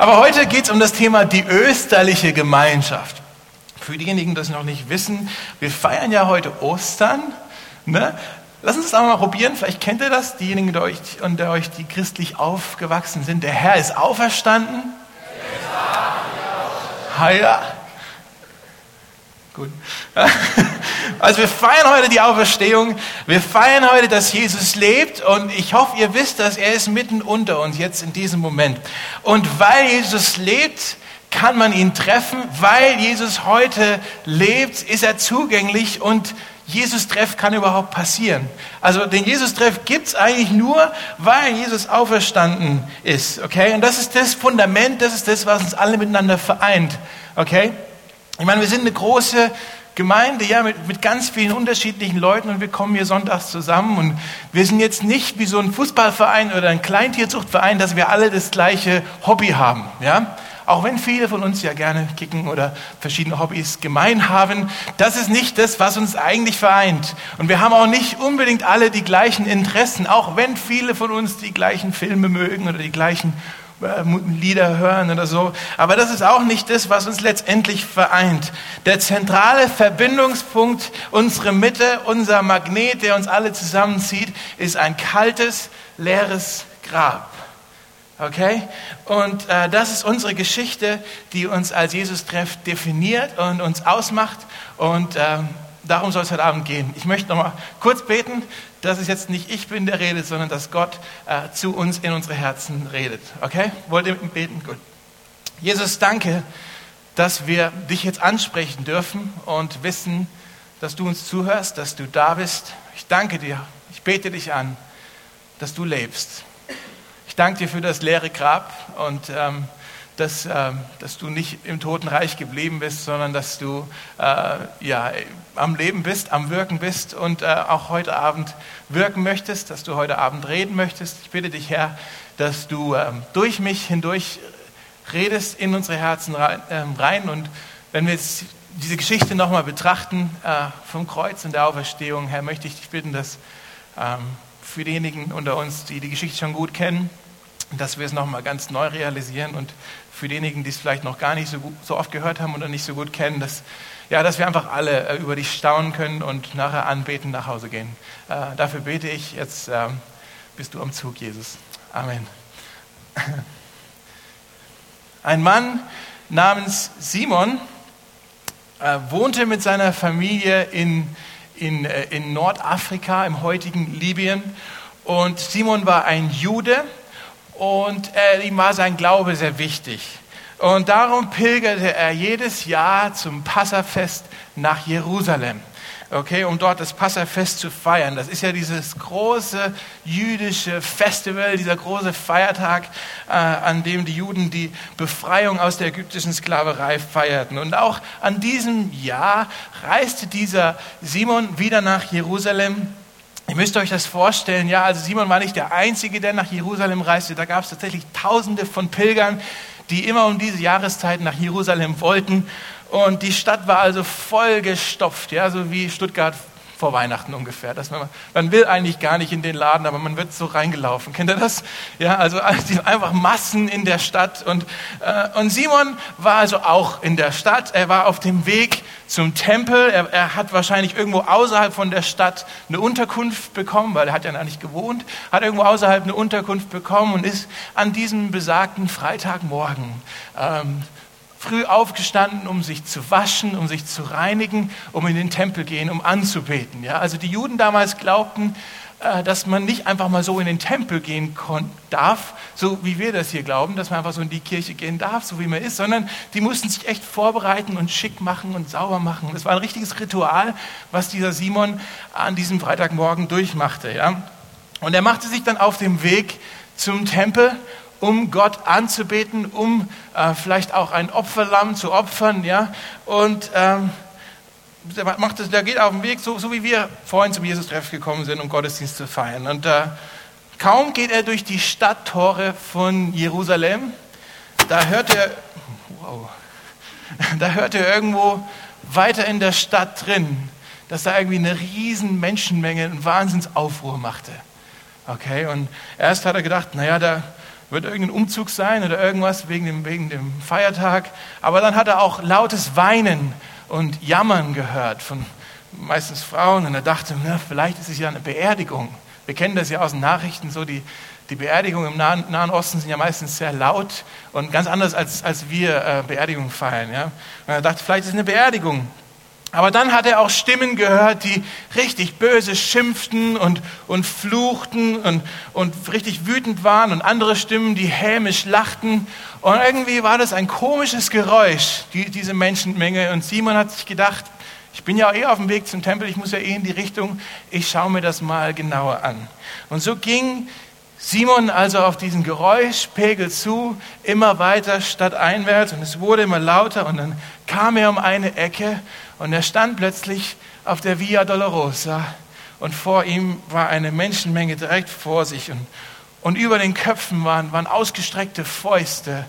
Aber heute geht es um das Thema die österliche Gemeinschaft. Für diejenigen, die das noch nicht wissen, wir feiern ja heute Ostern. Ne? Lass uns das einmal mal probieren. Vielleicht kennt ihr das, diejenigen unter euch, unter euch, die christlich aufgewachsen sind. Der Herr ist auferstanden. Ja, ja. Gut. Also wir feiern heute die Auferstehung. Wir feiern heute, dass Jesus lebt. Und ich hoffe, ihr wisst, dass er ist mitten unter uns jetzt in diesem Moment. Und weil Jesus lebt, kann man ihn treffen. Weil Jesus heute lebt, ist er zugänglich und Jesus-Treff kann überhaupt passieren. Also den Jesus-Treff gibt es eigentlich nur, weil Jesus auferstanden ist. Okay? Und das ist das Fundament, das ist das, was uns alle miteinander vereint. Okay? Ich meine, wir sind eine große Gemeinde, ja, mit, mit ganz vielen unterschiedlichen Leuten und wir kommen hier sonntags zusammen und wir sind jetzt nicht wie so ein Fußballverein oder ein Kleintierzuchtverein, dass wir alle das gleiche Hobby haben, ja. Auch wenn viele von uns ja gerne kicken oder verschiedene Hobbys gemein haben, das ist nicht das, was uns eigentlich vereint. Und wir haben auch nicht unbedingt alle die gleichen Interessen, auch wenn viele von uns die gleichen Filme mögen oder die gleichen Lieder hören oder so. Aber das ist auch nicht das, was uns letztendlich vereint. Der zentrale Verbindungspunkt, unsere Mitte, unser Magnet, der uns alle zusammenzieht, ist ein kaltes, leeres Grab. Okay? Und äh, das ist unsere Geschichte, die uns als Jesus-Treff definiert und uns ausmacht. Und äh, darum soll es heute Abend gehen. Ich möchte noch mal kurz beten, dass es jetzt nicht ich bin, der redet, sondern dass Gott äh, zu uns in unsere Herzen redet. Okay? Wollt ihr mit mir beten? Gut. Jesus, danke, dass wir dich jetzt ansprechen dürfen und wissen, dass du uns zuhörst, dass du da bist. Ich danke dir. Ich bete dich an, dass du lebst ich danke dir für das leere Grab und ähm, dass, äh, dass du nicht im Totenreich geblieben bist, sondern dass du äh, ja, am Leben bist, am Wirken bist und äh, auch heute Abend wirken möchtest, dass du heute Abend reden möchtest. Ich bitte dich, Herr, dass du ähm, durch mich hindurch redest in unsere Herzen ähm, rein. Und wenn wir jetzt diese Geschichte nochmal betrachten äh, vom Kreuz und der Auferstehung, Herr, möchte ich dich bitten, dass ähm, für diejenigen unter uns, die die Geschichte schon gut kennen, dass wir es nochmal ganz neu realisieren und für diejenigen, die es vielleicht noch gar nicht so, gut, so oft gehört haben oder nicht so gut kennen, dass, ja, dass wir einfach alle äh, über dich staunen können und nachher anbeten nach Hause gehen. Äh, dafür bete ich. Jetzt äh, bist du am Zug, Jesus. Amen. Ein Mann namens Simon äh, wohnte mit seiner Familie in, in, äh, in Nordafrika, im heutigen Libyen. Und Simon war ein Jude und äh, ihm war sein Glaube sehr wichtig. Und darum pilgerte er jedes Jahr zum Passafest nach Jerusalem. Okay, um dort das Passafest zu feiern. Das ist ja dieses große jüdische Festival, dieser große Feiertag, äh, an dem die Juden die Befreiung aus der ägyptischen Sklaverei feierten. Und auch an diesem Jahr reiste dieser Simon wieder nach Jerusalem Ihr müsst euch das vorstellen, ja, also Simon war nicht der Einzige, der nach Jerusalem reiste. Da gab es tatsächlich Tausende von Pilgern, die immer um diese Jahreszeit nach Jerusalem wollten. Und die Stadt war also vollgestopft, ja, so wie Stuttgart vor Weihnachten ungefähr. Dass man, man will eigentlich gar nicht in den Laden, aber man wird so reingelaufen. Kennt ihr das? Ja, also einfach Massen in der Stadt. Und, äh, und Simon war also auch in der Stadt. Er war auf dem Weg zum Tempel. Er, er hat wahrscheinlich irgendwo außerhalb von der Stadt eine Unterkunft bekommen, weil er hat ja noch nicht gewohnt. Hat irgendwo außerhalb eine Unterkunft bekommen und ist an diesem besagten Freitagmorgen ähm, früh aufgestanden, um sich zu waschen, um sich zu reinigen, um in den Tempel gehen, um anzubeten. Ja, also die Juden damals glaubten, äh, dass man nicht einfach mal so in den Tempel gehen darf, so wie wir das hier glauben, dass man einfach so in die Kirche gehen darf, so wie man ist, sondern die mussten sich echt vorbereiten und schick machen und sauber machen. Das war ein richtiges Ritual, was dieser Simon an diesem Freitagmorgen durchmachte. Ja? Und er machte sich dann auf dem Weg zum Tempel um Gott anzubeten, um äh, vielleicht auch ein Opferlamm zu opfern, ja. Und ähm, der, macht das, der geht auf den Weg, so, so wie wir vorhin zum Jesus-Treff gekommen sind, um Gottesdienst zu feiern. Und äh, kaum geht er durch die Stadttore von Jerusalem, da hört er, wow, da hört er irgendwo weiter in der Stadt drin, dass da irgendwie eine riesen Menschenmenge, einen Wahnsinnsaufruhr machte. Okay, und erst hat er gedacht, naja, da, wird irgendein Umzug sein oder irgendwas wegen dem, wegen dem Feiertag. Aber dann hat er auch lautes Weinen und Jammern gehört von meistens Frauen. Und er dachte, na, vielleicht ist es ja eine Beerdigung. Wir kennen das ja aus den Nachrichten, so die, die Beerdigungen im Nahen, Nahen, Osten sind ja meistens sehr laut und ganz anders, als, als wir äh, Beerdigungen feiern. Ja? Und er dachte, vielleicht ist es eine Beerdigung. Aber dann hat er auch Stimmen gehört, die richtig böse schimpften und, und fluchten und, und richtig wütend waren und andere Stimmen, die hämisch lachten. Und irgendwie war das ein komisches Geräusch, die, diese Menschenmenge. Und Simon hat sich gedacht, ich bin ja eh auf dem Weg zum Tempel, ich muss ja eh in die Richtung, ich schaue mir das mal genauer an. Und so ging Simon also auf diesen Geräuschpegel zu, immer weiter stadteinwärts und es wurde immer lauter und dann kam er um eine Ecke und er stand plötzlich auf der Via Dolorosa und vor ihm war eine Menschenmenge direkt vor sich. Und, und über den Köpfen waren, waren ausgestreckte Fäuste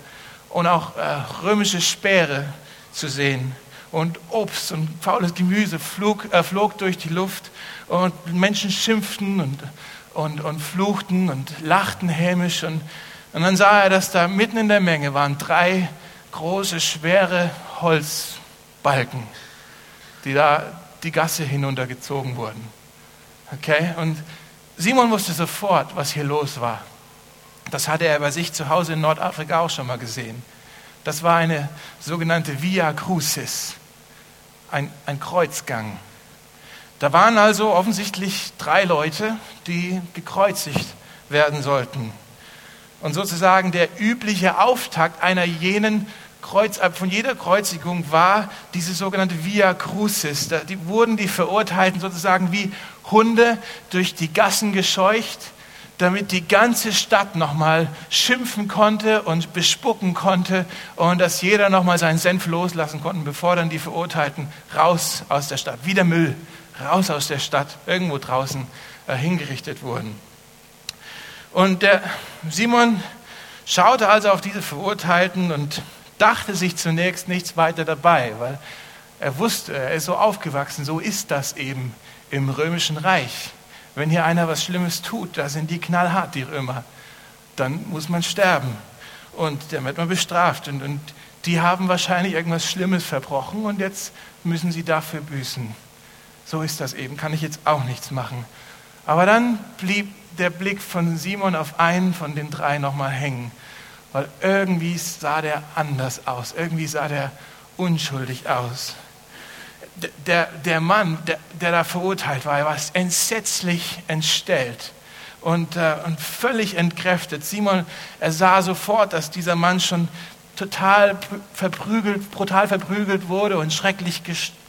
und auch äh, römische Speere zu sehen. Und Obst und faules Gemüse flog, äh, flog durch die Luft. Und Menschen schimpften und und, und fluchten und lachten hämisch. Und, und dann sah er, dass da mitten in der Menge waren drei große, schwere Holzbalken, die da die Gasse hinuntergezogen wurden. Okay? Und Simon wusste sofort, was hier los war. Das hatte er bei sich zu Hause in Nordafrika auch schon mal gesehen. Das war eine sogenannte Via Crucis, ein, ein Kreuzgang. Da waren also offensichtlich drei Leute, die gekreuzigt werden sollten. Und sozusagen der übliche Auftakt einer jenen Kreuz, äh, von jeder Kreuzigung war diese sogenannte Via Crucis. Da die wurden die Verurteilten sozusagen wie Hunde durch die Gassen gescheucht, damit die ganze Stadt nochmal schimpfen konnte und bespucken konnte und dass jeder nochmal seinen Senf loslassen konnte, bevor dann die Verurteilten raus aus der Stadt, wie der Müll raus aus der Stadt, irgendwo draußen äh, hingerichtet wurden. Und der Simon schaute also auf diese Verurteilten und dachte sich zunächst nichts weiter dabei, weil er wusste, er ist so aufgewachsen, so ist das eben im römischen Reich. Wenn hier einer was Schlimmes tut, da sind die knallhart, die Römer, dann muss man sterben und dann wird man bestraft und, und die haben wahrscheinlich irgendwas Schlimmes verbrochen und jetzt müssen sie dafür büßen. So ist das eben, kann ich jetzt auch nichts machen. Aber dann blieb der Blick von Simon auf einen von den drei nochmal hängen, weil irgendwie sah der anders aus, irgendwie sah der unschuldig aus. Der, der Mann, der, der da verurteilt war, war entsetzlich entstellt und, äh, und völlig entkräftet. Simon, er sah sofort, dass dieser Mann schon total verprügelt, brutal verprügelt wurde und schrecklich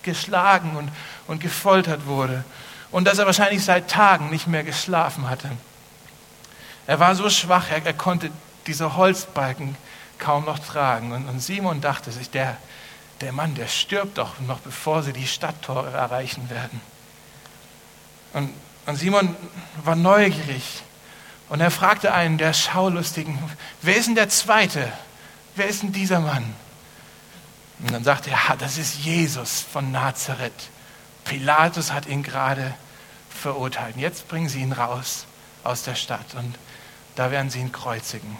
geschlagen und, und gefoltert wurde. Und dass er wahrscheinlich seit Tagen nicht mehr geschlafen hatte. Er war so schwach, er, er konnte diese Holzbalken kaum noch tragen. Und, und Simon dachte sich, der, der Mann, der stirbt doch noch, bevor sie die Stadttore erreichen werden. Und, und Simon war neugierig. Und er fragte einen der Schaulustigen, wer ist denn der Zweite? wer ist denn dieser Mann? Und dann sagte er, ja, das ist Jesus von Nazareth. Pilatus hat ihn gerade verurteilt. Jetzt bringen sie ihn raus aus der Stadt und da werden sie ihn kreuzigen.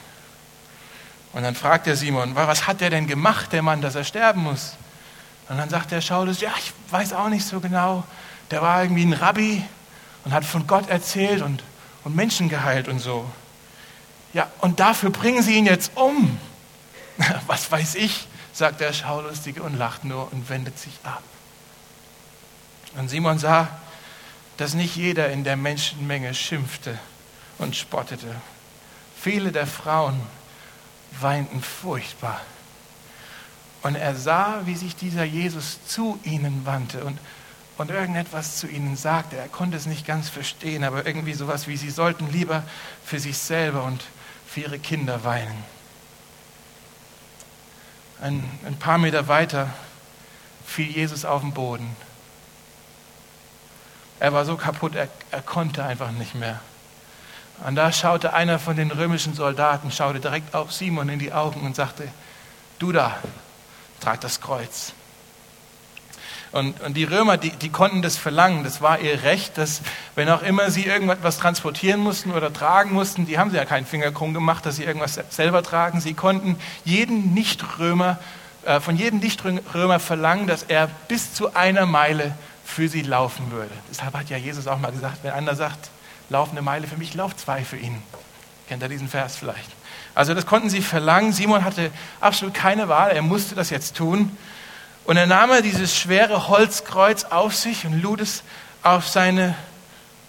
Und dann fragt der Simon, was hat er denn gemacht, der Mann, dass er sterben muss? Und dann sagt der Schaulus, ja, ich weiß auch nicht so genau. Der war irgendwie ein Rabbi und hat von Gott erzählt und, und Menschen geheilt und so. Ja, und dafür bringen sie ihn jetzt um. Was weiß ich, sagt der Schaulustige und lacht nur und wendet sich ab. Und Simon sah, dass nicht jeder in der Menschenmenge schimpfte und spottete. Viele der Frauen weinten furchtbar. Und er sah, wie sich dieser Jesus zu ihnen wandte und, und irgendetwas zu ihnen sagte. Er konnte es nicht ganz verstehen, aber irgendwie sowas wie, sie sollten lieber für sich selber und für ihre Kinder weinen. Ein, ein paar Meter weiter fiel Jesus auf den Boden. Er war so kaputt, er, er konnte einfach nicht mehr. Und da schaute einer von den römischen Soldaten, schaute direkt auf Simon in die Augen und sagte, du da, trag das Kreuz. Und, und die Römer, die, die konnten das verlangen. Das war ihr Recht, dass wenn auch immer sie irgendwas transportieren mussten oder tragen mussten, die haben sie ja keinen Finger krumm gemacht, dass sie irgendwas selber tragen. Sie konnten jeden Nichtrömer, äh, von jedem Nichtrömer verlangen, dass er bis zu einer Meile für sie laufen würde. Deshalb hat ja Jesus auch mal gesagt, wenn einer sagt, lauf eine Meile für mich, lauf zwei für ihn. Kennt ihr diesen Vers vielleicht? Also das konnten sie verlangen. Simon hatte absolut keine Wahl, er musste das jetzt tun. Und er nahm dieses schwere Holzkreuz auf sich und lud es auf seine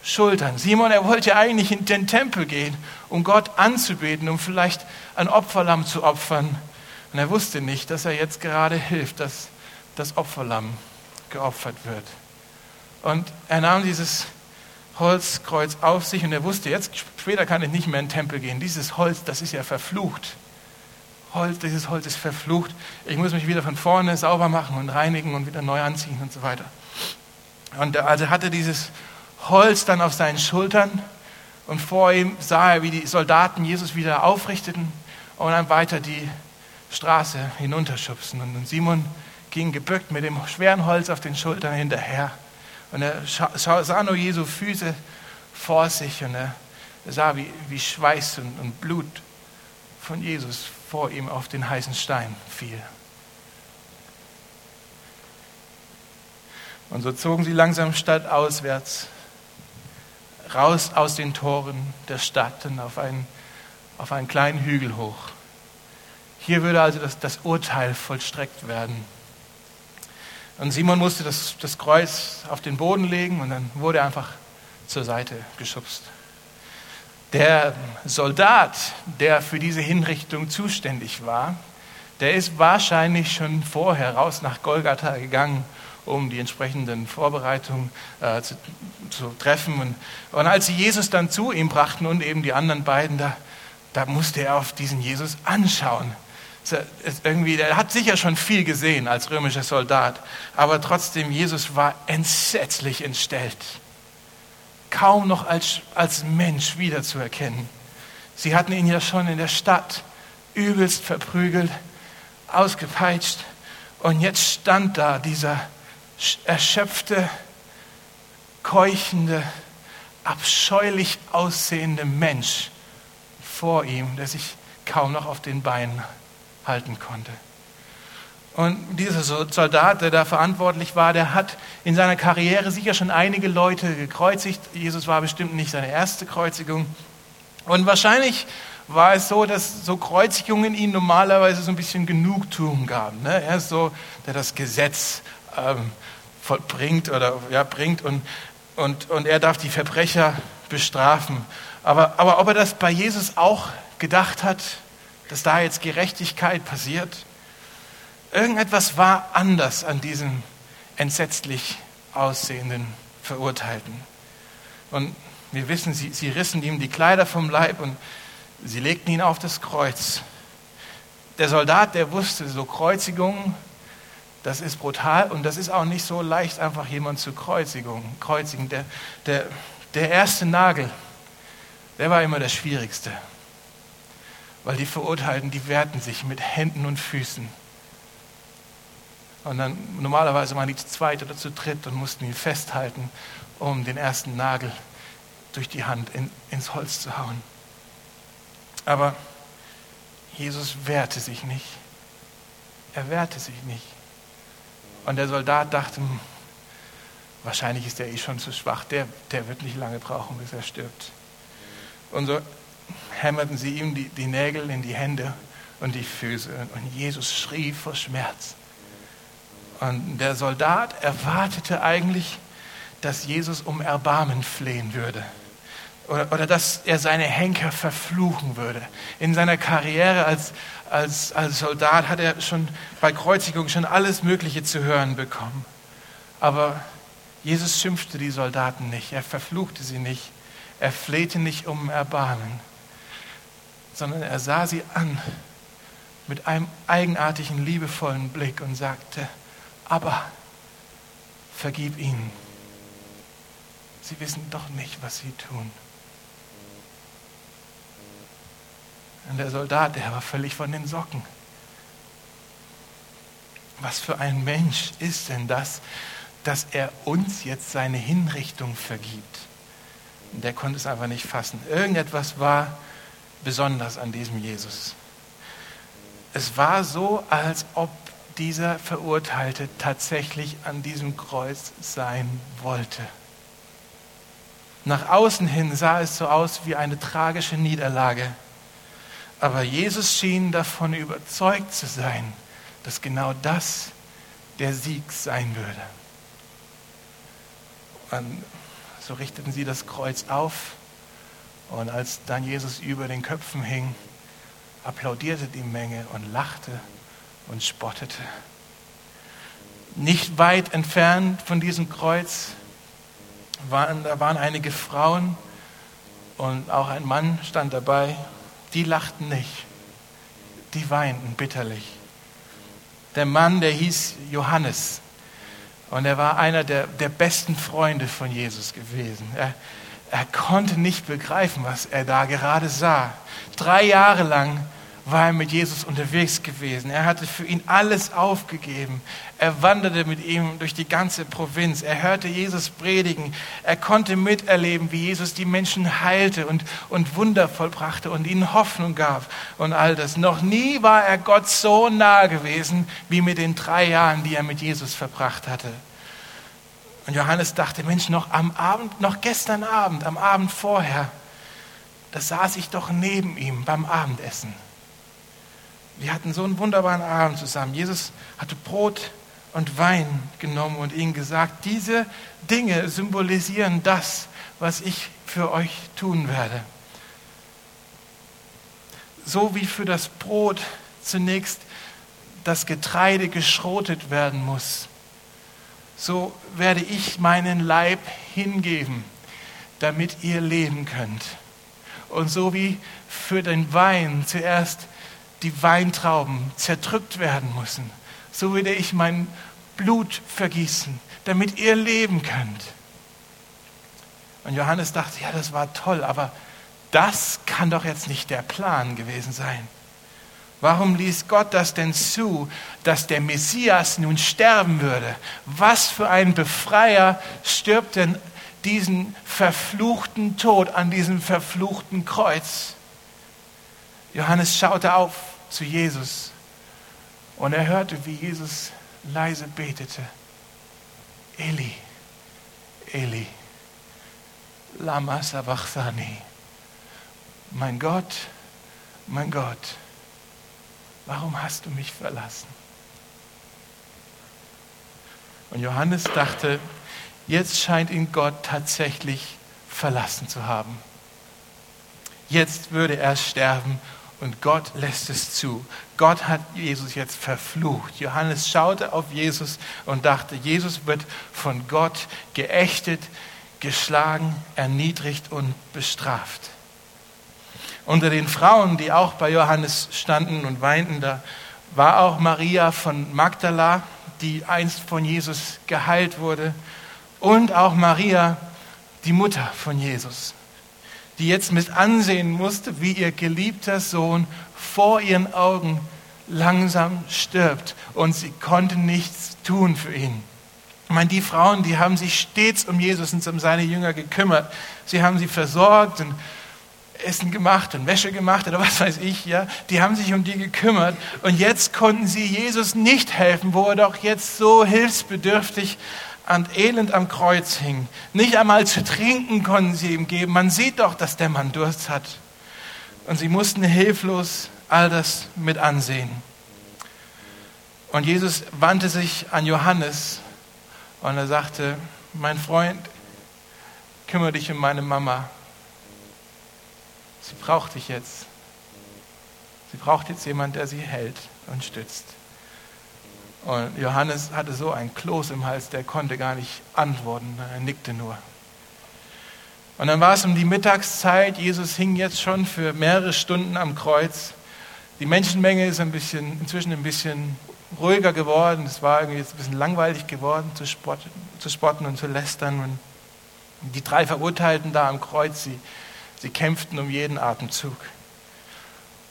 Schultern. Simon, er wollte eigentlich in den Tempel gehen, um Gott anzubeten, um vielleicht ein Opferlamm zu opfern. Und er wusste nicht, dass er jetzt gerade hilft, dass das Opferlamm geopfert wird. Und er nahm dieses Holzkreuz auf sich und er wusste, jetzt später kann ich nicht mehr in den Tempel gehen. Dieses Holz, das ist ja verflucht. Holz, dieses Holz ist verflucht. Ich muss mich wieder von vorne sauber machen und reinigen und wieder neu anziehen und so weiter. Und also hatte dieses Holz dann auf seinen Schultern und vor ihm sah er, wie die Soldaten Jesus wieder aufrichteten und dann weiter die Straße hinunterschubsen. Und Simon ging gebückt mit dem schweren Holz auf den Schultern hinterher. Und er sah nur Jesu Füße vor sich und er sah, wie, wie Schweiß und, und Blut von Jesus vor ihm auf den heißen Stein fiel. Und so zogen sie langsam stadtauswärts, raus aus den Toren der Stadt und auf einen, auf einen kleinen Hügel hoch. Hier würde also das, das Urteil vollstreckt werden. Und Simon musste das, das Kreuz auf den Boden legen und dann wurde er einfach zur Seite geschubst. Der Soldat, der für diese Hinrichtung zuständig war, der ist wahrscheinlich schon vorher raus nach Golgatha gegangen, um die entsprechenden Vorbereitungen äh, zu, zu, treffen. Und, und, als sie Jesus dann zu ihm brachten und eben die anderen beiden, da, da musste er auf diesen Jesus anschauen. Irgendwie, er hat sicher schon viel gesehen als römischer Soldat, aber trotzdem, Jesus war entsetzlich entstellt kaum noch als, als Mensch wiederzuerkennen. Sie hatten ihn ja schon in der Stadt übelst verprügelt, ausgepeitscht und jetzt stand da dieser erschöpfte, keuchende, abscheulich aussehende Mensch vor ihm, der sich kaum noch auf den Beinen halten konnte. Und dieser Soldat, der da verantwortlich war, der hat in seiner Karriere sicher schon einige Leute gekreuzigt. Jesus war bestimmt nicht seine erste Kreuzigung. Und wahrscheinlich war es so, dass so Kreuzigungen ihm normalerweise so ein bisschen Genugtuung gaben. Ne? Er ist so, der das Gesetz ähm, vollbringt oder ja, bringt und, und, und er darf die Verbrecher bestrafen. Aber, aber ob er das bei Jesus auch gedacht hat, dass da jetzt Gerechtigkeit passiert, Irgendetwas war anders an diesem entsetzlich aussehenden Verurteilten. Und wir wissen, sie, sie rissen ihm die Kleider vom Leib und sie legten ihn auf das Kreuz. Der Soldat, der wusste, so Kreuzigungen, das ist brutal und das ist auch nicht so leicht, einfach jemand zu kreuzigen. kreuzigen. Der, der, der erste Nagel, der war immer der schwierigste, weil die Verurteilten, die wehrten sich mit Händen und Füßen und dann normalerweise waren die zu zweit oder zu dritt und mussten ihn festhalten, um den ersten Nagel durch die Hand in, ins Holz zu hauen. Aber Jesus wehrte sich nicht. Er wehrte sich nicht. Und der Soldat dachte, hm, wahrscheinlich ist er eh schon zu schwach, der, der wird nicht lange brauchen, bis er stirbt. Und so hämmerten sie ihm die, die Nägel in die Hände und die Füße. Und Jesus schrie vor Schmerz. Und der Soldat erwartete eigentlich, dass Jesus um Erbarmen flehen würde. Oder, oder dass er seine Henker verfluchen würde. In seiner Karriere als, als, als Soldat hat er schon bei Kreuzigung schon alles Mögliche zu hören bekommen. Aber Jesus schimpfte die Soldaten nicht, er verfluchte sie nicht, er flehte nicht um Erbarmen, sondern er sah sie an mit einem eigenartigen, liebevollen Blick und sagte, aber vergib ihnen. Sie wissen doch nicht, was sie tun. Und der Soldat, der war völlig von den Socken. was für ein Mensch ist denn das, dass er uns jetzt seine Hinrichtung vergibt? Der konnte es einfach nicht fassen. Irgendetwas war besonders an diesem Jesus. Es war so, als ob dieser Verurteilte tatsächlich an diesem Kreuz sein wollte. Nach außen hin sah es so aus wie eine tragische Niederlage. Aber Jesus schien davon überzeugt zu sein, dass genau das der Sieg sein würde. Und so richteten sie das Kreuz auf und als dann Jesus über den Köpfen hing, applaudierte die Menge und lachte und spottete. Nicht weit entfernt von diesem Kreuz waren, da waren einige Frauen und auch ein Mann stand dabei. Die lachten nicht, die weinten bitterlich. Der Mann, der hieß Johannes und er war einer der, der besten Freunde von Jesus gewesen. Er, er konnte nicht begreifen, was er da gerade sah. Drei Jahre lang war er mit Jesus unterwegs gewesen. Er hatte für ihn alles aufgegeben. Er wanderte mit ihm durch die ganze Provinz. Er hörte Jesus predigen. Er konnte miterleben, wie Jesus die Menschen heilte und, und Wunder vollbrachte und ihnen Hoffnung gab und all das. Noch nie war er Gott so nah gewesen wie mit den drei Jahren, die er mit Jesus verbracht hatte. Und Johannes dachte, Mensch, noch am Abend, noch gestern Abend, am Abend vorher, da saß ich doch neben ihm beim Abendessen. Wir hatten so einen wunderbaren Abend zusammen. Jesus hatte Brot und Wein genommen und ihnen gesagt, diese Dinge symbolisieren das, was ich für euch tun werde. So wie für das Brot zunächst das Getreide geschrotet werden muss, so werde ich meinen Leib hingeben, damit ihr leben könnt. Und so wie für den Wein zuerst die Weintrauben zerdrückt werden müssen, so werde ich mein Blut vergießen, damit ihr leben könnt. Und Johannes dachte, ja, das war toll, aber das kann doch jetzt nicht der Plan gewesen sein. Warum ließ Gott das denn zu, dass der Messias nun sterben würde? Was für ein Befreier stirbt denn diesen verfluchten Tod an diesem verfluchten Kreuz? Johannes schaute auf zu Jesus und er hörte, wie Jesus leise betete. Eli, Eli, lama sabachthani. Mein Gott, mein Gott, warum hast du mich verlassen? Und Johannes dachte, jetzt scheint ihn Gott tatsächlich verlassen zu haben. Jetzt würde er sterben und Gott lässt es zu. Gott hat Jesus jetzt verflucht. Johannes schaute auf Jesus und dachte, Jesus wird von Gott geächtet, geschlagen, erniedrigt und bestraft. Unter den Frauen, die auch bei Johannes standen und weinten, da war auch Maria von Magdala, die einst von Jesus geheilt wurde, und auch Maria, die Mutter von Jesus, die jetzt mit ansehen musste, wie ihr geliebter Sohn vor ihren Augen langsam stirbt und sie konnte nichts tun für ihn. Ich meine, die Frauen, die haben sich stets um Jesus und um seine Jünger gekümmert. Sie haben sie versorgt und Essen gemacht und Wäsche gemacht oder was weiß ich, ja. Die haben sich um die gekümmert und jetzt konnten sie Jesus nicht helfen, wo er doch jetzt so hilfsbedürftig und elend am Kreuz hing. Nicht einmal zu trinken konnten sie ihm geben. Man sieht doch, dass der Mann Durst hat. Und sie mussten hilflos all das mit ansehen. Und Jesus wandte sich an Johannes und er sagte, mein Freund, kümmere dich um meine Mama. Sie braucht dich jetzt. Sie braucht jetzt jemand, der sie hält und stützt. Und Johannes hatte so ein Kloß im Hals, der konnte gar nicht antworten, er nickte nur. Und dann war es um die Mittagszeit, Jesus hing jetzt schon für mehrere Stunden am Kreuz. Die Menschenmenge ist ein bisschen, inzwischen ein bisschen ruhiger geworden. Es war irgendwie jetzt ein bisschen langweilig geworden zu spotten, zu spotten und zu lästern. Und die drei Verurteilten da am Kreuz, sie, sie kämpften um jeden Atemzug.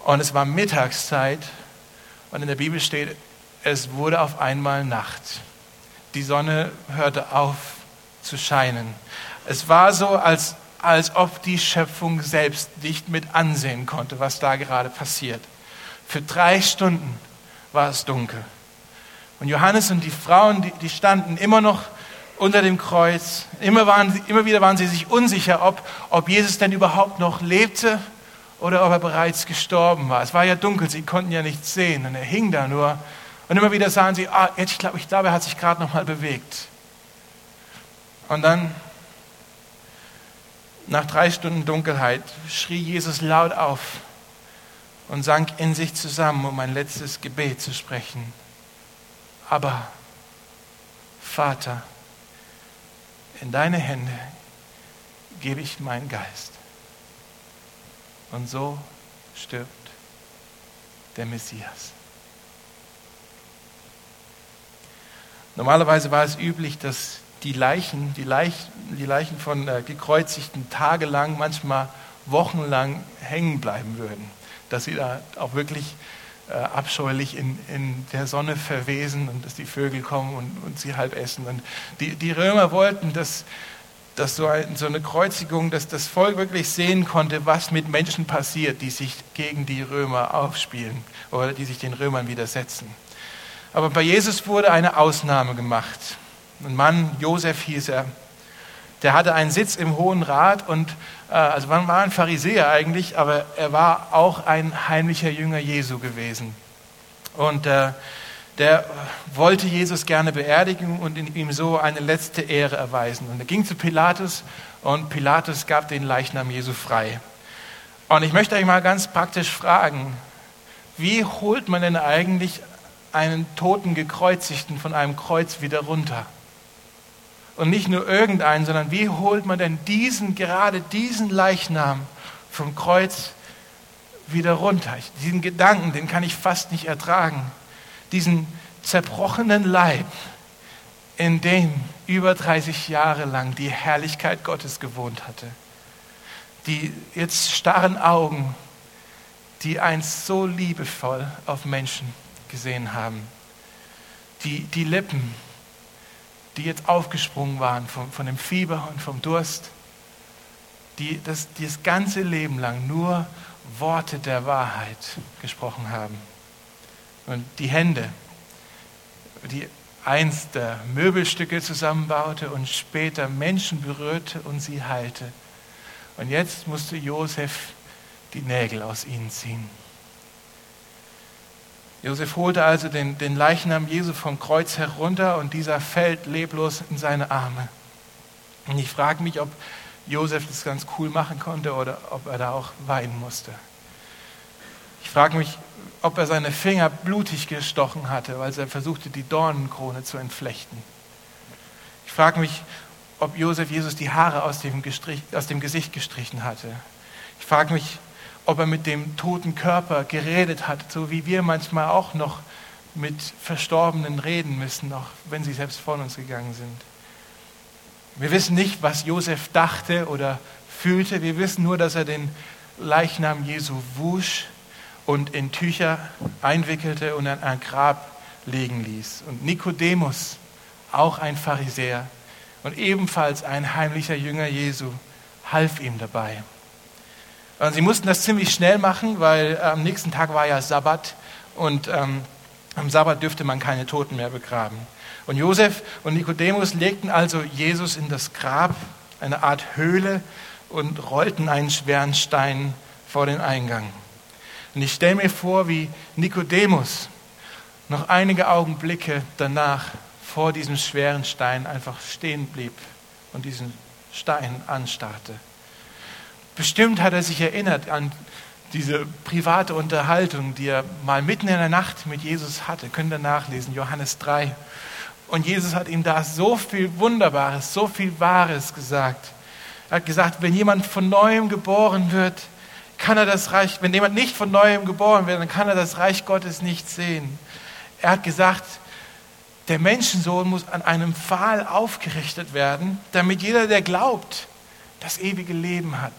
Und es war Mittagszeit und in der Bibel steht, es wurde auf einmal Nacht. Die Sonne hörte auf zu scheinen. Es war so, als, als ob die Schöpfung selbst nicht mit ansehen konnte, was da gerade passiert. Für drei Stunden war es dunkel. Und Johannes und die Frauen, die, die standen immer noch unter dem Kreuz. Immer, waren, immer wieder waren sie sich unsicher, ob, ob Jesus denn überhaupt noch lebte oder ob er bereits gestorben war. Es war ja dunkel, sie konnten ja nichts sehen und er hing da nur. Und immer wieder sahen sie, ah, ich glaube, ich glaub, er hat sich gerade noch mal bewegt. Und dann, nach drei Stunden Dunkelheit, schrie Jesus laut auf und sank in sich zusammen, um ein letztes Gebet zu sprechen. Aber, Vater, in deine Hände gebe ich meinen Geist. Und so stirbt der Messias. Normalerweise war es üblich, dass die Leichen, die Leichen, die Leichen von äh, Gekreuzigten tagelang, manchmal wochenlang hängen bleiben würden. Dass sie da auch wirklich äh, abscheulich in, in der Sonne verwesen und dass die Vögel kommen und, und sie halb essen. Und die, die Römer wollten, dass dass so, ein, so eine Kreuzigung, dass das Volk wirklich sehen konnte, was mit Menschen passiert, die sich gegen die Römer aufspielen oder die sich den Römern widersetzen. Aber bei Jesus wurde eine Ausnahme gemacht. Ein Mann, Josef hieß er, der hatte einen Sitz im Hohen Rat und äh, also man war ein Pharisäer eigentlich, aber er war auch ein heimlicher Jünger Jesu gewesen. Und äh, der wollte Jesus gerne beerdigen und ihm so eine letzte Ehre erweisen. Und er ging zu Pilatus und Pilatus gab den Leichnam Jesu frei. Und ich möchte euch mal ganz praktisch fragen, wie holt man denn eigentlich einen toten Gekreuzigten von einem Kreuz wieder runter? Und nicht nur irgendeinen, sondern wie holt man denn diesen, gerade diesen Leichnam vom Kreuz wieder runter? Diesen Gedanken, den kann ich fast nicht ertragen diesen zerbrochenen Leib, in dem über 30 Jahre lang die Herrlichkeit Gottes gewohnt hatte. Die jetzt starren Augen, die einst so liebevoll auf Menschen gesehen haben. Die, die Lippen, die jetzt aufgesprungen waren von, von dem Fieber und vom Durst. Die das, die das ganze Leben lang nur Worte der Wahrheit gesprochen haben. Und die Hände, die einst der Möbelstücke zusammenbaute und später Menschen berührte und sie heilte. Und jetzt musste Josef die Nägel aus ihnen ziehen. Josef holte also den, den Leichnam Jesu vom Kreuz herunter und dieser fällt leblos in seine Arme. Und ich frage mich, ob Josef das ganz cool machen konnte oder ob er da auch weinen musste. Ich frage mich, ob er seine Finger blutig gestochen hatte, weil er versuchte, die Dornenkrone zu entflechten. Ich frage mich, ob Josef Jesus die Haare aus dem, aus dem Gesicht gestrichen hatte. Ich frage mich, ob er mit dem toten Körper geredet hat, so wie wir manchmal auch noch mit Verstorbenen reden müssen, auch wenn sie selbst von uns gegangen sind. Wir wissen nicht, was Josef dachte oder fühlte. Wir wissen nur, dass er den Leichnam Jesu wusch und in Tücher einwickelte und an ein Grab legen ließ. Und Nikodemus, auch ein Pharisäer und ebenfalls ein heimlicher Jünger Jesu, half ihm dabei. Und sie mussten das ziemlich schnell machen, weil äh, am nächsten Tag war ja Sabbat und ähm, am Sabbat dürfte man keine Toten mehr begraben. Und Josef und Nikodemus legten also Jesus in das Grab, eine Art Höhle, und rollten einen schweren Stein vor den Eingang. Und ich stelle mir vor, wie Nikodemus noch einige Augenblicke danach vor diesem schweren Stein einfach stehen blieb und diesen Stein anstarrte. Bestimmt hat er sich erinnert an diese private Unterhaltung, die er mal mitten in der Nacht mit Jesus hatte. Könnt ihr nachlesen, Johannes 3. Und Jesus hat ihm da so viel Wunderbares, so viel Wahres gesagt. Er hat gesagt, wenn jemand von neuem geboren wird, kann er das Reich, wenn jemand nicht von neuem geboren wird, dann kann er das Reich Gottes nicht sehen. Er hat gesagt, der Menschensohn muss an einem Pfahl aufgerichtet werden, damit jeder, der glaubt, das ewige Leben hat.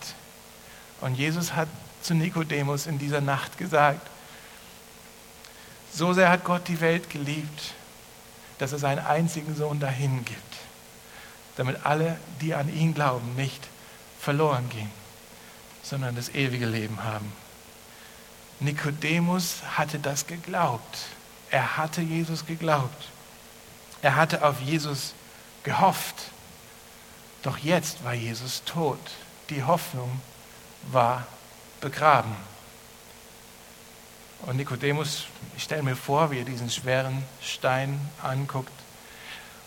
Und Jesus hat zu Nikodemus in dieser Nacht gesagt, So sehr hat Gott die Welt geliebt, dass er seinen einzigen Sohn dahin gibt, damit alle, die an ihn glauben, nicht verloren gehen, sondern das ewige Leben haben. Nikodemus hatte das geglaubt. Er hatte Jesus geglaubt. Er hatte auf Jesus gehofft. Doch jetzt war Jesus tot. Die Hoffnung war begraben. Und Nikodemus, ich stelle mir vor, wie er diesen schweren Stein anguckt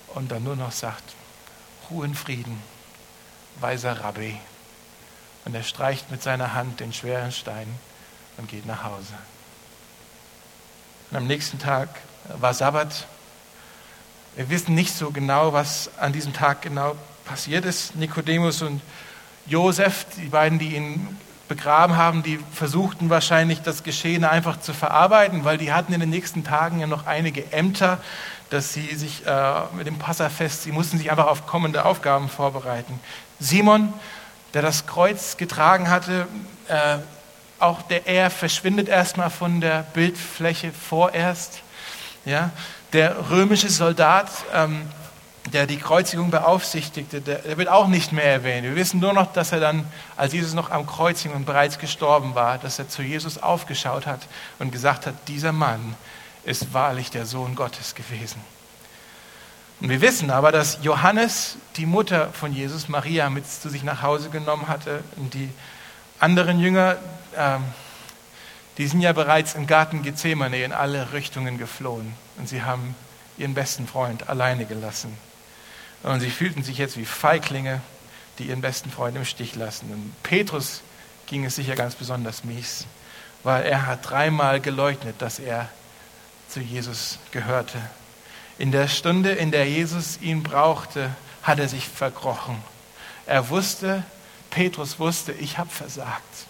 und dann nur noch sagt, Ruhe in Frieden, weiser Rabbi. Und er streicht mit seiner Hand den schweren Stein und geht nach Hause. Und am nächsten Tag war Sabbat. Wir wissen nicht so genau, was an diesem Tag genau passiert ist. Nikodemus und Josef, die beiden, die ihn begraben haben, die versuchten wahrscheinlich das Geschehene einfach zu verarbeiten, weil die hatten in den nächsten Tagen ja noch einige Ämter, dass sie sich äh, mit dem Passafest, sie mussten sich einfach auf kommende Aufgaben vorbereiten. Simon, der das Kreuz getragen hatte, äh, auch der er verschwindet erstmal von der Bildfläche vorerst. Ja? Der römische Soldat, ähm, der die Kreuzigung beaufsichtigte, der, wird auch nicht mehr erwähnt. Wir wissen nur noch, dass er dann, als Jesus noch am Kreuzigen und bereits gestorben war, dass er zu Jesus aufgeschaut hat und gesagt hat, dieser Mann ist wahrlich der Sohn Gottes gewesen. Und wir wissen aber, dass Johannes die Mutter von Jesus, Maria, mit zu sich nach Hause genommen hatte. Und die anderen Jünger, ähm, die sind ja bereits im Garten Gethsemane in alle Richtungen geflohen. Und sie haben ihren besten Freund alleine gelassen. Und sie fühlten sich jetzt wie Feiglinge, die ihren besten Freund im Stich lassen. Und Petrus ging es sicher ganz besonders mies, weil er hat dreimal geleugnet, dass er zu Jesus gehörte. In der Stunde, in der Jesus ihn brauchte, hat er sich verkrochen. Er wusste, Petrus wusste, ich habe versagt.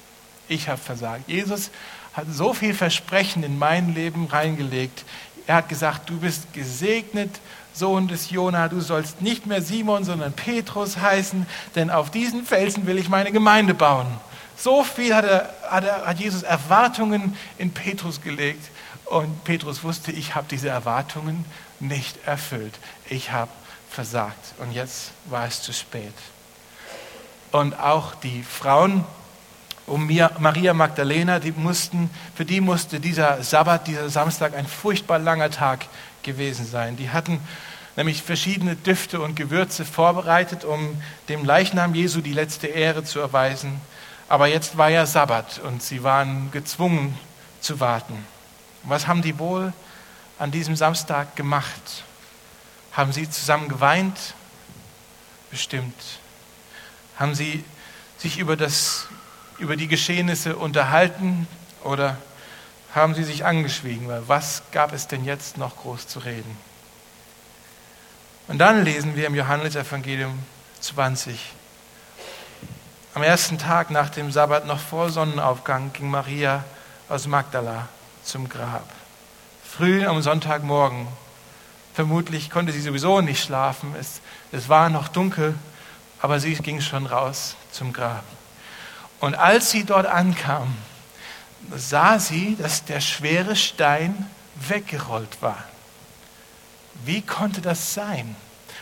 Ich habe versagt. Jesus hat so viel Versprechen in mein Leben reingelegt. Er hat gesagt, du bist gesegnet, Sohn des Jona, du sollst nicht mehr Simon, sondern Petrus heißen, denn auf diesen Felsen will ich meine Gemeinde bauen. So viel hat, er, hat, er, hat Jesus Erwartungen in Petrus gelegt und Petrus wusste, ich habe diese Erwartungen nicht erfüllt. Ich habe versagt und jetzt war es zu spät. Und auch die Frauen um Maria Magdalena, die mussten, für die musste dieser Sabbat, dieser Samstag ein furchtbar langer Tag gewesen sein. Die hatten nämlich verschiedene Düfte und Gewürze vorbereitet, um dem Leichnam Jesu die letzte Ehre zu erweisen. Aber jetzt war ja Sabbat und sie waren gezwungen zu warten. Was haben die wohl an diesem Samstag gemacht? Haben sie zusammen geweint? Bestimmt. Haben sie sich über, das, über die Geschehnisse unterhalten oder haben sie sich angeschwiegen? Weil was gab es denn jetzt noch groß zu reden? Und dann lesen wir im Johannesevangelium 20. Am ersten Tag nach dem Sabbat, noch vor Sonnenaufgang, ging Maria aus Magdala zum Grab. Früh am Sonntagmorgen. Vermutlich konnte sie sowieso nicht schlafen. Es, es war noch dunkel aber sie ging schon raus zum Grab. Und als sie dort ankam, sah sie, dass der schwere Stein weggerollt war. Wie konnte das sein?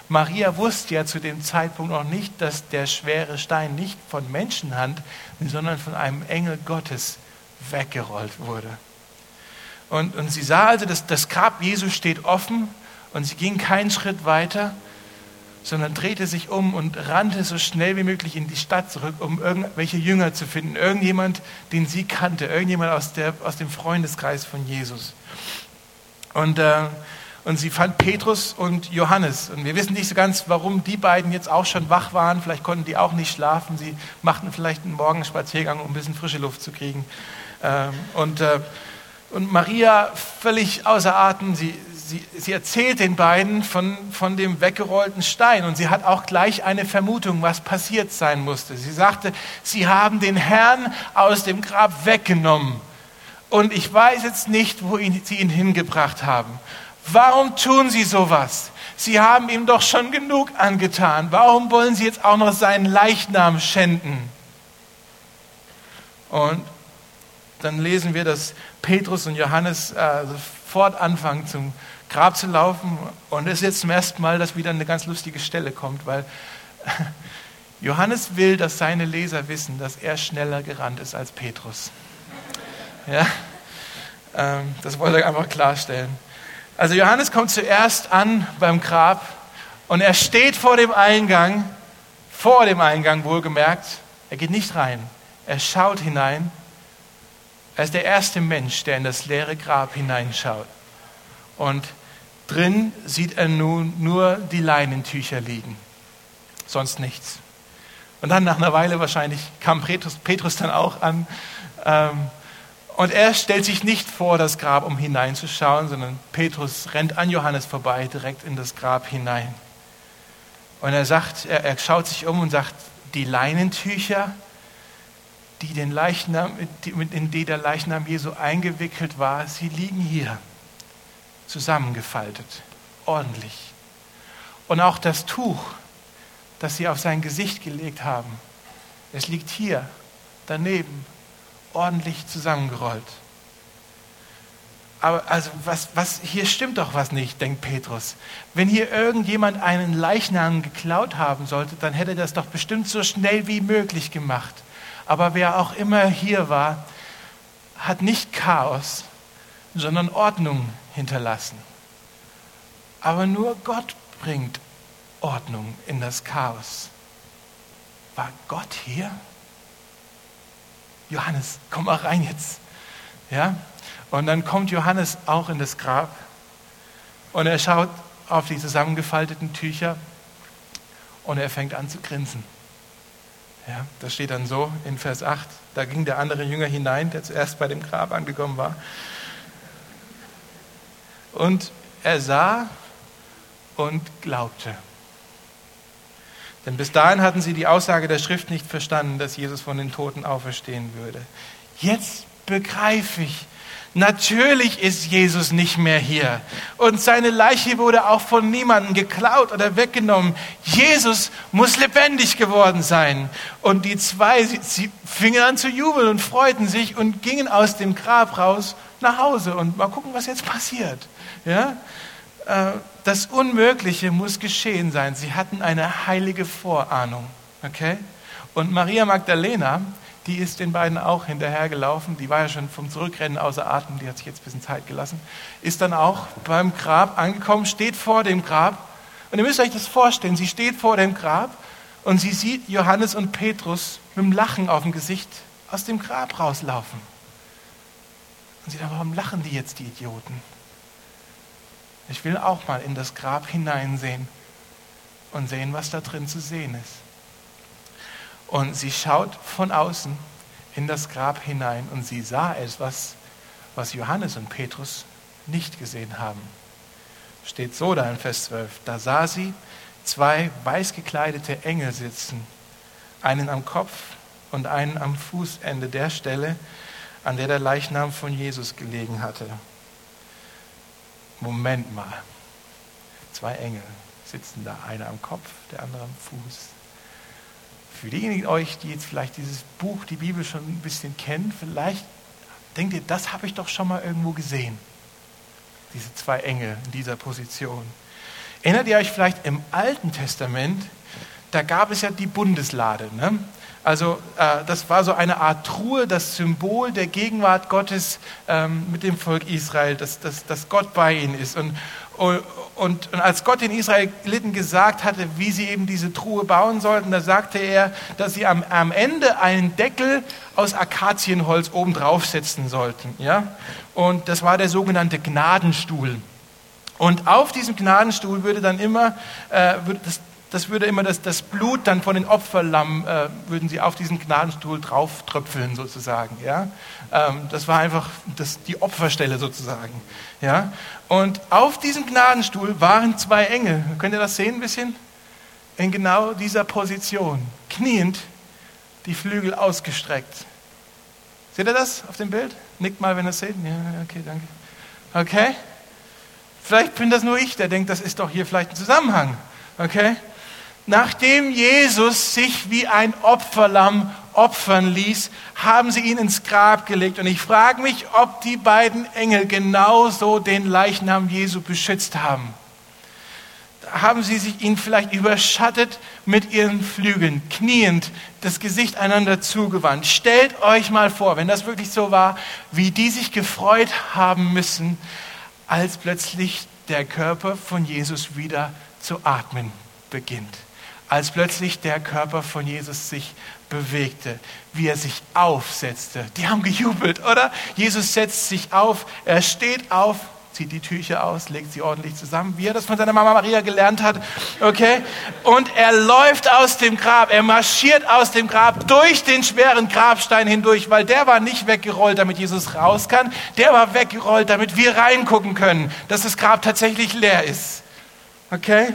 Maria wusste ja zu dem Zeitpunkt noch nicht, dass der schwere Stein nicht von Menschenhand, sondern von einem Engel Gottes weggerollt wurde. Und, und sie sah also, dass das Grab Jesu steht offen und sie ging keinen Schritt weiter sondern drehte sich um und rannte so schnell wie möglich in die Stadt zurück, um irgendwelche Jünger zu finden. Irgendjemand, den sie kannte, irgendjemand aus, der, aus dem Freundeskreis von Jesus. Und, äh, und sie fand Petrus und Johannes. Und wir wissen nicht so ganz, warum die beiden jetzt auch schon wach waren. Vielleicht konnten die auch nicht schlafen. Sie machten vielleicht einen Morgenspaziergang, um ein bisschen frische Luft zu kriegen. Ähm, und, äh, und Maria völlig außer Atem. Sie, sie, sie erzählt den beiden von, von dem weggerollten Stein und sie hat auch gleich eine Vermutung, was passiert sein musste. Sie sagte, sie haben den Herrn aus dem Grab weggenommen und ich weiß jetzt nicht, wo ihn, sie ihn hingebracht haben. Warum tun sie sowas? Sie haben ihm doch schon genug angetan. Warum wollen sie jetzt auch noch seinen Leichnam schänden? Und dann lesen wir, dass Petrus und Johannes äh, sofort anfangen, zum Grab zu laufen. Und es ist jetzt zum ersten Mal, dass wieder eine ganz lustige Stelle kommt, weil Johannes will, dass seine Leser wissen, dass er schneller gerannt ist als Petrus. Ja, ähm, das wollte er einfach klarstellen. Also Johannes kommt zuerst an beim Grab und er steht vor dem Eingang, vor dem Eingang wohlgemerkt. Er geht nicht rein, er schaut hinein. Er ist der erste Mensch, der in das leere Grab hineinschaut. Und drin sieht er nun nur die Leinentücher liegen, sonst nichts. Und dann nach einer Weile wahrscheinlich kam Petrus, Petrus dann auch an. Ähm, und er stellt sich nicht vor das Grab, um hineinzuschauen, sondern Petrus rennt an Johannes vorbei, direkt in das Grab hinein. Und er sagt, er, er schaut sich um und sagt, die Leinentücher, die den Leichnam, in die der Leichnam Jesu eingewickelt war, sie liegen hier, zusammengefaltet, ordentlich. Und auch das Tuch, das sie auf sein Gesicht gelegt haben, es liegt hier, daneben, ordentlich zusammengerollt. Aber also was, was, hier stimmt doch was nicht, denkt Petrus. Wenn hier irgendjemand einen Leichnam geklaut haben sollte, dann hätte das doch bestimmt so schnell wie möglich gemacht. Aber wer auch immer hier war, hat nicht Chaos, sondern Ordnung hinterlassen. Aber nur Gott bringt Ordnung in das Chaos. War Gott hier? Johannes, komm mal rein jetzt. Ja? Und dann kommt Johannes auch in das Grab und er schaut auf die zusammengefalteten Tücher und er fängt an zu grinsen. Ja, das steht dann so in Vers 8. Da ging der andere Jünger hinein, der zuerst bei dem Grab angekommen war. Und er sah und glaubte. Denn bis dahin hatten sie die Aussage der Schrift nicht verstanden, dass Jesus von den Toten auferstehen würde. Jetzt begreife ich, Natürlich ist Jesus nicht mehr hier. Und seine Leiche wurde auch von niemandem geklaut oder weggenommen. Jesus muss lebendig geworden sein. Und die zwei, sie, sie fingen an zu jubeln und freuten sich und gingen aus dem Grab raus nach Hause. Und mal gucken, was jetzt passiert. Ja? Äh, das Unmögliche muss geschehen sein. Sie hatten eine heilige Vorahnung. Okay? Und Maria Magdalena, die ist den beiden auch hinterhergelaufen. Die war ja schon vom Zurückrennen außer Atem, die hat sich jetzt ein bisschen Zeit gelassen. Ist dann auch beim Grab angekommen, steht vor dem Grab. Und ihr müsst euch das vorstellen, sie steht vor dem Grab und sie sieht Johannes und Petrus mit dem Lachen auf dem Gesicht aus dem Grab rauslaufen. Und sie sagt, warum lachen die jetzt, die Idioten? Ich will auch mal in das Grab hineinsehen und sehen, was da drin zu sehen ist. Und sie schaut von außen in das Grab hinein und sie sah etwas, was Johannes und Petrus nicht gesehen haben. Steht so da in Vers 12. Da sah sie zwei weiß gekleidete Engel sitzen, einen am Kopf und einen am Fußende der Stelle, an der der Leichnam von Jesus gelegen hatte. Moment mal. Zwei Engel sitzen da, einer am Kopf, der andere am Fuß. Für diejenigen euch, die jetzt vielleicht dieses Buch, die Bibel schon ein bisschen kennen, vielleicht denkt ihr, das habe ich doch schon mal irgendwo gesehen. Diese zwei Engel in dieser Position. Erinnert ihr euch vielleicht im Alten Testament, da gab es ja die Bundeslade. Ne? Also äh, das war so eine Art Truhe, das Symbol der Gegenwart Gottes ähm, mit dem Volk Israel, dass, dass, dass Gott bei ihnen ist. Und, und, und, als Gott den Israeliten gesagt hatte, wie sie eben diese Truhe bauen sollten, da sagte er, dass sie am, am Ende einen Deckel aus Akazienholz oben draufsetzen sollten. Ja? Und das war der sogenannte Gnadenstuhl. Und auf diesem Gnadenstuhl würde dann immer, äh, würde das, das würde immer das, das Blut dann von den Opferlamm, äh, würden sie auf diesen Gnadenstuhl drauf tröpfeln sozusagen. Ja? Ähm, das war einfach das, die Opferstelle sozusagen. Ja? Und auf diesem Gnadenstuhl waren zwei Engel. Könnt ihr das sehen ein bisschen? In genau dieser Position. Kniend, die Flügel ausgestreckt. Seht ihr das auf dem Bild? Nickt mal, wenn ihr es seht. Ja, okay, danke. Okay? Vielleicht bin das nur ich, der denkt, das ist doch hier vielleicht ein Zusammenhang. Okay? Nachdem Jesus sich wie ein Opferlamm opfern ließ, haben sie ihn ins Grab gelegt. Und ich frage mich, ob die beiden Engel genauso den Leichnam Jesu beschützt haben. Haben sie sich ihn vielleicht überschattet mit ihren Flügeln, kniend, das Gesicht einander zugewandt. Stellt euch mal vor, wenn das wirklich so war, wie die sich gefreut haben müssen, als plötzlich der Körper von Jesus wieder zu atmen beginnt. Als plötzlich der Körper von Jesus sich bewegte, wie er sich aufsetzte. Die haben gejubelt, oder? Jesus setzt sich auf, er steht auf, zieht die Tücher aus, legt sie ordentlich zusammen, wie er das von seiner Mama Maria gelernt hat. Okay? Und er läuft aus dem Grab, er marschiert aus dem Grab durch den schweren Grabstein hindurch, weil der war nicht weggerollt, damit Jesus raus kann, der war weggerollt, damit wir reingucken können, dass das Grab tatsächlich leer ist. Okay?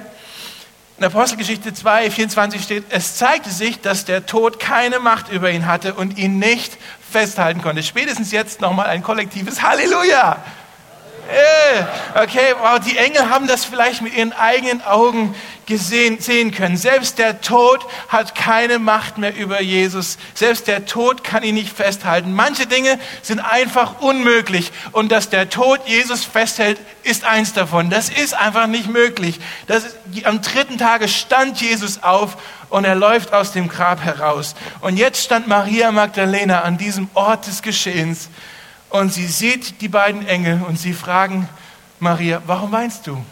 In Apostelgeschichte 2, 24 steht, es zeigte sich, dass der Tod keine Macht über ihn hatte und ihn nicht festhalten konnte. Spätestens jetzt nochmal ein kollektives Halleluja. Äh, okay, wow, die Engel haben das vielleicht mit ihren eigenen Augen gesehen, sehen können. Selbst der Tod hat keine Macht mehr über Jesus. Selbst der Tod kann ihn nicht festhalten. Manche Dinge sind einfach unmöglich. Und dass der Tod Jesus festhält, ist eins davon. Das ist einfach nicht möglich. Ist, am dritten Tage stand Jesus auf und er läuft aus dem Grab heraus. Und jetzt stand Maria Magdalena an diesem Ort des Geschehens und sie sieht die beiden Engel und sie fragen Maria, warum weinst du?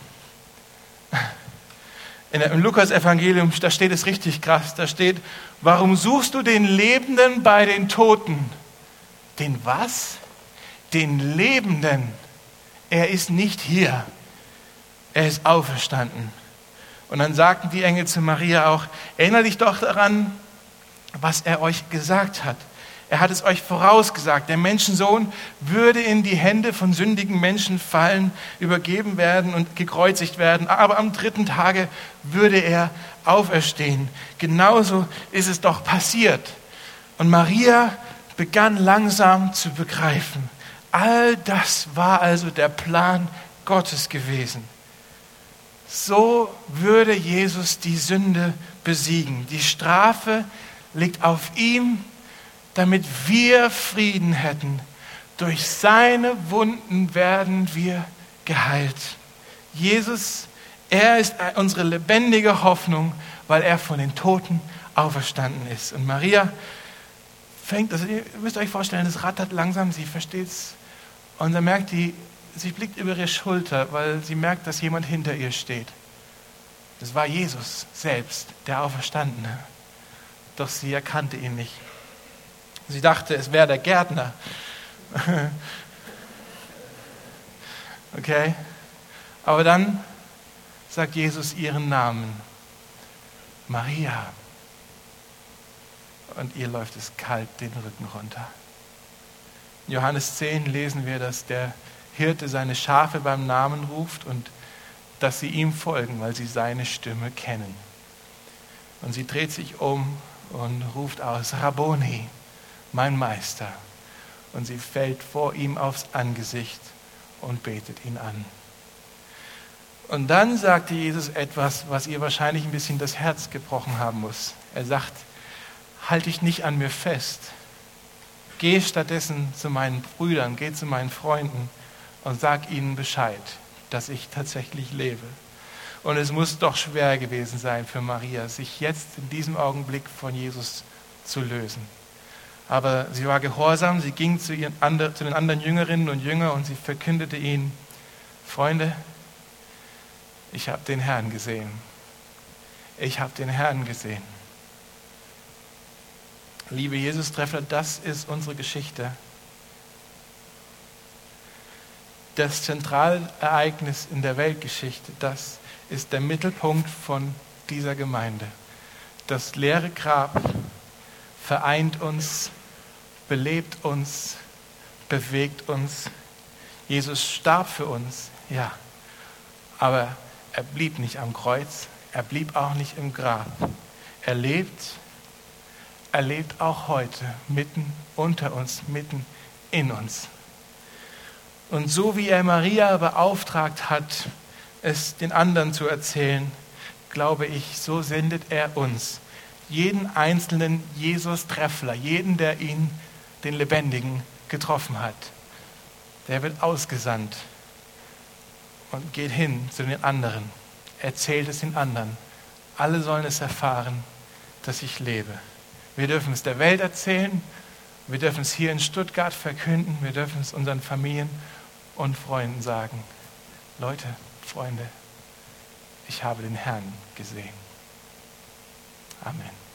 In Im Lukas-Evangelium, da steht es richtig krass, da steht, warum suchst du den Lebenden bei den Toten? Den was? Den Lebenden. Er ist nicht hier. Er ist auferstanden. Und dann sagten die Engel zu Maria auch, erinnere dich doch daran, was er euch gesagt hat. Er hat es euch vorausgesagt. Der Menschensohn würde in die Hände von sündigen Menschen fallen, übergeben werden und gekreuzigt werden. Aber am dritten Tage würde er auferstehen. Genauso ist es doch passiert. Und Maria begann langsam zu begreifen. All das war also der Plan Gottes gewesen. So würde Jesus die Sünde besiegen. Die Strafe liegt auf ihm damit wir Frieden hätten. Durch seine Wunden werden wir geheilt. Jesus, er ist unsere lebendige Hoffnung, weil er von den Toten auferstanden ist. Und Maria fängt, also ihr müsst euch vorstellen, es rattert langsam, sie versteht es. Und dann merkt die, sie blickt über ihre Schulter, weil sie merkt, dass jemand hinter ihr steht. Das war Jesus selbst, der Auferstandene. Doch sie erkannte ihn nicht. Sie dachte, es wäre der Gärtner. Okay? Aber dann sagt Jesus ihren Namen. Maria. Und ihr läuft es kalt den Rücken runter. In Johannes 10 lesen wir, dass der Hirte seine Schafe beim Namen ruft und dass sie ihm folgen, weil sie seine Stimme kennen. Und sie dreht sich um und ruft aus, Rabboni, mein Meister. Und sie fällt vor ihm aufs Angesicht und betet ihn an. Und dann sagte Jesus etwas, was ihr wahrscheinlich ein bisschen das Herz gebrochen haben muss. Er sagt, halt dich nicht an mir fest. Geh stattdessen zu meinen Brüdern, geh zu meinen Freunden und sag ihnen Bescheid, dass ich tatsächlich lebe. Und es muss doch schwer gewesen sein für Maria, sich jetzt in diesem Augenblick von Jesus zu lösen. Aber sie war gehorsam, sie ging zu, ihren, zu den anderen Jüngerinnen und Jüngern und sie verkündete ihnen, Freunde, ich habe den Herrn gesehen. Ich habe den Herrn gesehen. Liebe Jesus-Treffer, das ist unsere Geschichte. Das Zentralereignis in der Weltgeschichte, das ist der Mittelpunkt von dieser Gemeinde. Das leere Grab vereint uns belebt uns, bewegt uns. Jesus starb für uns, ja, aber er blieb nicht am Kreuz, er blieb auch nicht im Grab. Er lebt, er lebt auch heute mitten unter uns, mitten in uns. Und so wie er Maria beauftragt hat, es den anderen zu erzählen, glaube ich, so sendet er uns jeden einzelnen Jesus-Treffler, jeden, der ihn, den Lebendigen, getroffen hat. Der wird ausgesandt und geht hin zu den anderen, erzählt es den anderen. Alle sollen es erfahren, dass ich lebe. Wir dürfen es der Welt erzählen, wir dürfen es hier in Stuttgart verkünden, wir dürfen es unseren Familien und Freunden sagen. Leute, Freunde, ich habe den Herrn gesehen. Amen.